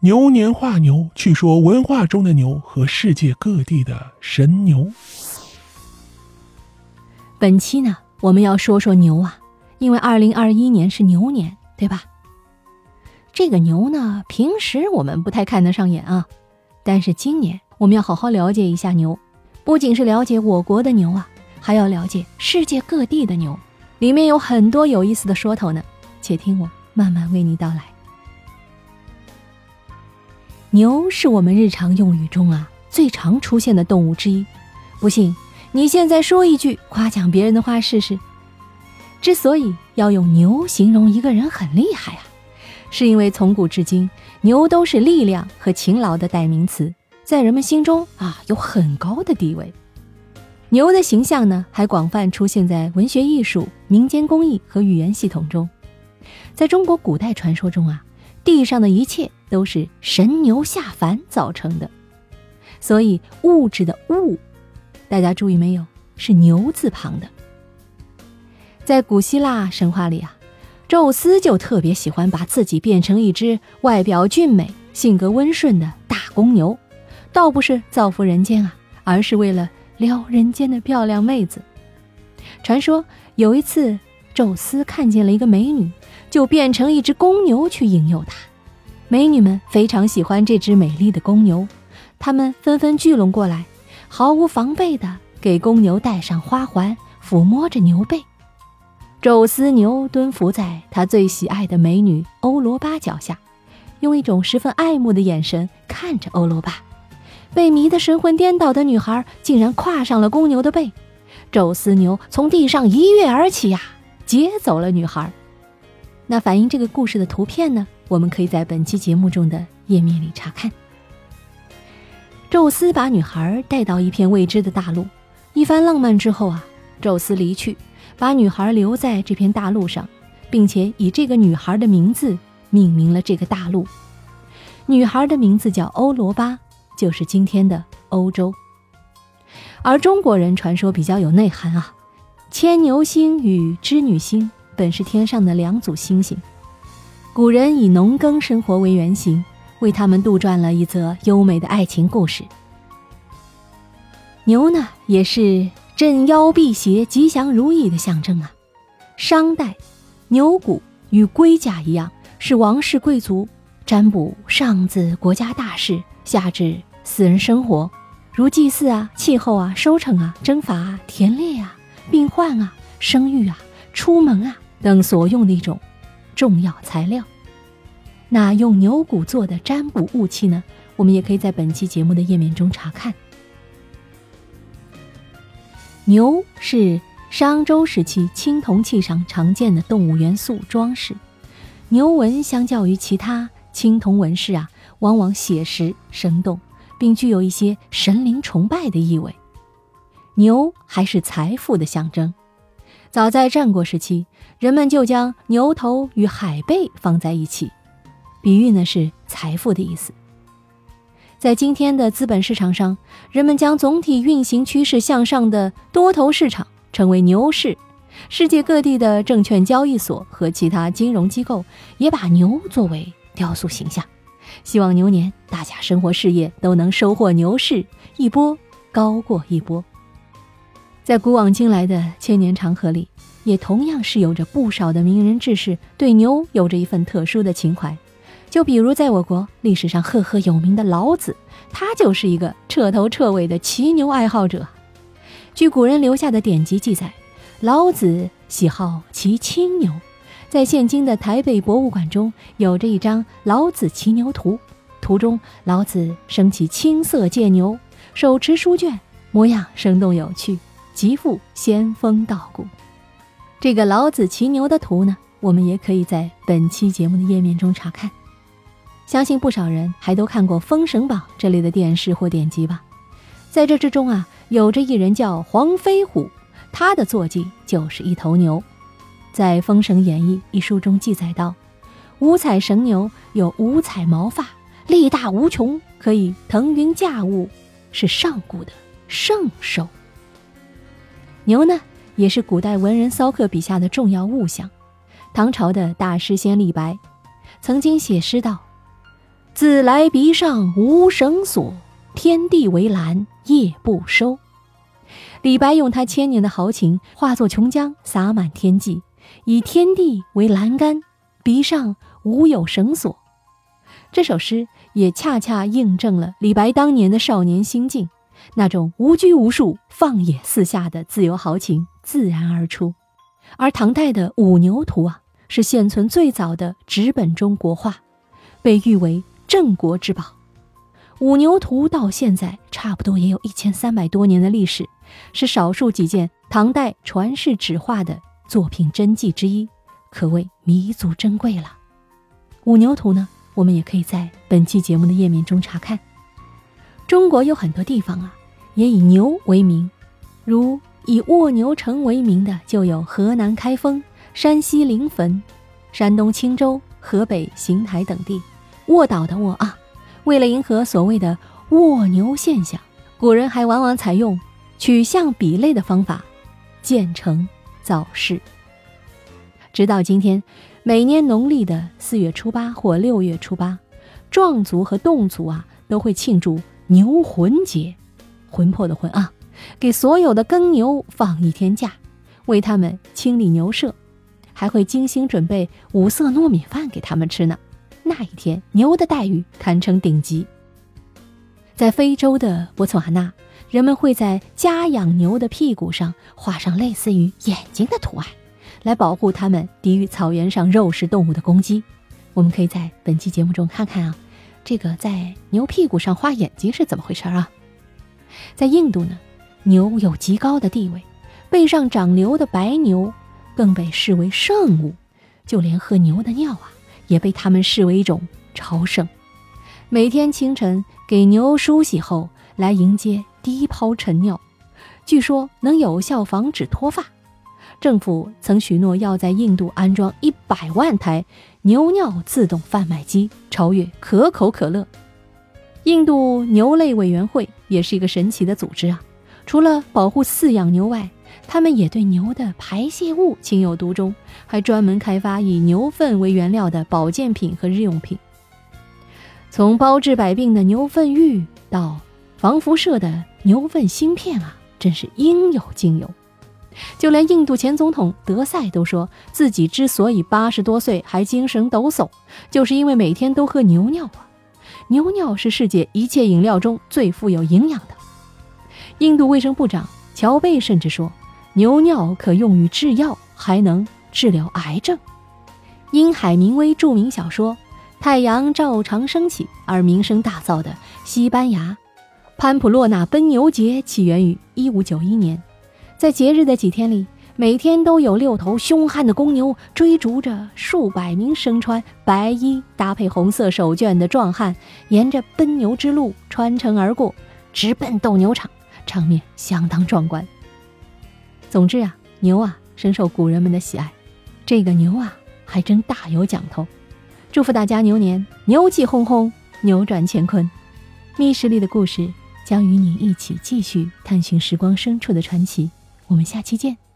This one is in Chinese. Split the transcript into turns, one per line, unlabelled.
牛年画牛，去说文化中的牛和世界各地的神牛。
本期呢，我们要说说牛啊，因为二零二一年是牛年，对吧？这个牛呢，平时我们不太看得上眼啊，但是今年我们要好好了解一下牛，不仅是了解我国的牛啊，还要了解世界各地的牛，里面有很多有意思的说头呢。且听我慢慢为你道来。牛是我们日常用语中啊最常出现的动物之一，不信你现在说一句夸奖别人的话试试。之所以要用牛形容一个人很厉害啊，是因为从古至今牛都是力量和勤劳的代名词，在人们心中啊有很高的地位。牛的形象呢还广泛出现在文学艺术、民间工艺和语言系统中。在中国古代传说中啊，地上的一切。都是神牛下凡造成的，所以物质的物，大家注意没有，是牛字旁的。在古希腊神话里啊，宙斯就特别喜欢把自己变成一只外表俊美、性格温顺的大公牛，倒不是造福人间啊，而是为了撩人间的漂亮妹子。传说有一次，宙斯看见了一个美女，就变成一只公牛去引诱她。美女们非常喜欢这只美丽的公牛，她们纷纷聚拢过来，毫无防备地给公牛戴上花环，抚摸着牛背。宙斯牛蹲伏在他最喜爱的美女欧罗巴脚下，用一种十分爱慕的眼神看着欧罗巴。被迷得神魂颠倒的女孩竟然跨上了公牛的背，宙斯牛从地上一跃而起呀，接走了女孩。那反映这个故事的图片呢？我们可以在本期节目中的页面里查看。宙斯把女孩带到一片未知的大陆，一番浪漫之后啊，宙斯离去，把女孩留在这片大陆上，并且以这个女孩的名字命名了这个大陆。女孩的名字叫欧罗巴，就是今天的欧洲。而中国人传说比较有内涵啊，牵牛星与织女星本是天上的两组星星。古人以农耕生活为原型，为他们杜撰了一则优美的爱情故事。牛呢，也是镇妖辟邪、吉祥如意的象征啊。商代，牛骨与龟甲一样，是王室贵族占卜上至国家大事，下至私人生活，如祭祀啊、气候啊、收成啊、征伐啊、田猎啊、病患啊、生育啊、出门啊等所用的一种。重要材料，那用牛骨做的占卜物器呢？我们也可以在本期节目的页面中查看。牛是商周时期青铜器上常见的动物元素装饰，牛纹相较于其他青铜纹饰啊，往往写实生动，并具有一些神灵崇拜的意味。牛还是财富的象征。早在战国时期，人们就将牛头与海贝放在一起，比喻呢是财富的意思。在今天的资本市场上，人们将总体运行趋势向上的多头市场称为牛市。世界各地的证券交易所和其他金融机构也把牛作为雕塑形象。希望牛年大家生活事业都能收获牛市，一波高过一波。在古往今来的千年长河里，也同样是有着不少的名人志士对牛有着一份特殊的情怀。就比如在我国历史上赫赫有名的老子，他就是一个彻头彻尾的骑牛爱好者。据古人留下的典籍记载，老子喜好骑青牛，在现今的台北博物馆中有着一张老子骑牛图，图中老子身骑青色剑牛，手持书卷，模样生动有趣。极富仙风道骨。这个老子骑牛的图呢，我们也可以在本期节目的页面中查看。相信不少人还都看过《封神榜》这类的电视或典籍吧？在这之中啊，有着一人叫黄飞虎，他的坐骑就是一头牛。在《封神演义》一书中记载道：“五彩神牛有五彩毛发，力大无穷，可以腾云驾雾，是上古的圣兽。”牛呢，也是古代文人骚客笔下的重要物象。唐朝的大诗仙李白曾经写诗道：“自来鼻上无绳索，天地为栏夜不收。李白用他千年的豪情化作琼浆洒满天际，以天地为栏杆，鼻上无有绳索。这首诗也恰恰印证了李白当年的少年心境，那种无拘无束、放眼四下的自由豪情自然而出。而唐代的《五牛图》啊，是现存最早的纸本中国画，被誉为。镇国之宝，《五牛图》到现在差不多也有一千三百多年的历史，是少数几件唐代传世纸画的作品真迹之一，可谓弥足珍贵了。《五牛图》呢，我们也可以在本期节目的页面中查看。中国有很多地方啊，也以牛为名，如以卧牛城为名的就有河南开封、山西临汾、山东青州、河北邢台等地。卧倒的卧啊，为了迎合所谓的卧牛现象，古人还往往采用取象比类的方法，建成造势。直到今天，每年农历的四月初八或六月初八，壮族和侗族啊都会庆祝牛魂节，魂魄的魂啊，给所有的耕牛放一天假，为他们清理牛舍，还会精心准备五色糯米饭给他们吃呢。那一天，牛的待遇堪称顶级。在非洲的博茨瓦纳，人们会在家养牛的屁股上画上类似于眼睛的图案，来保护它们抵御草原上肉食动物的攻击。我们可以在本期节目中看看啊，这个在牛屁股上画眼睛是怎么回事啊？在印度呢，牛有极高的地位，背上长瘤的白牛更被视为圣物，就连喝牛的尿啊。也被他们视为一种朝圣。每天清晨给牛梳洗后，来迎接第一泡晨尿，据说能有效防止脱发。政府曾许诺要在印度安装一百万台牛尿自动贩卖机，超越可口可乐。印度牛类委员会也是一个神奇的组织啊！除了保护饲养牛外，他们也对牛的排泄物情有独钟，还专门开发以牛粪为原料的保健品和日用品。从包治百病的牛粪浴到防辐射的牛粪芯片啊，真是应有尽有。就连印度前总统德赛都说自己之所以八十多岁还精神抖擞，就是因为每天都喝牛尿啊。牛尿是世界一切饮料中最富有营养的。印度卫生部长乔贝甚至说。牛尿可用于制药，还能治疗癌症。因海明威著名小说《太阳照常升起》而名声大噪的西班牙潘普洛纳奔牛节起源于1591年，在节日的几天里，每天都有六头凶悍的公牛追逐着数百名身穿白衣、搭配红色手绢的壮汉，沿着奔牛之路穿城而过，直奔斗牛场，场面相当壮观。总之啊，牛啊深受古人们的喜爱，这个牛啊还真大有讲头。祝福大家牛年牛气哄哄，扭转乾坤。密室里的故事将与你一起继续探寻时光深处的传奇。我们下期见。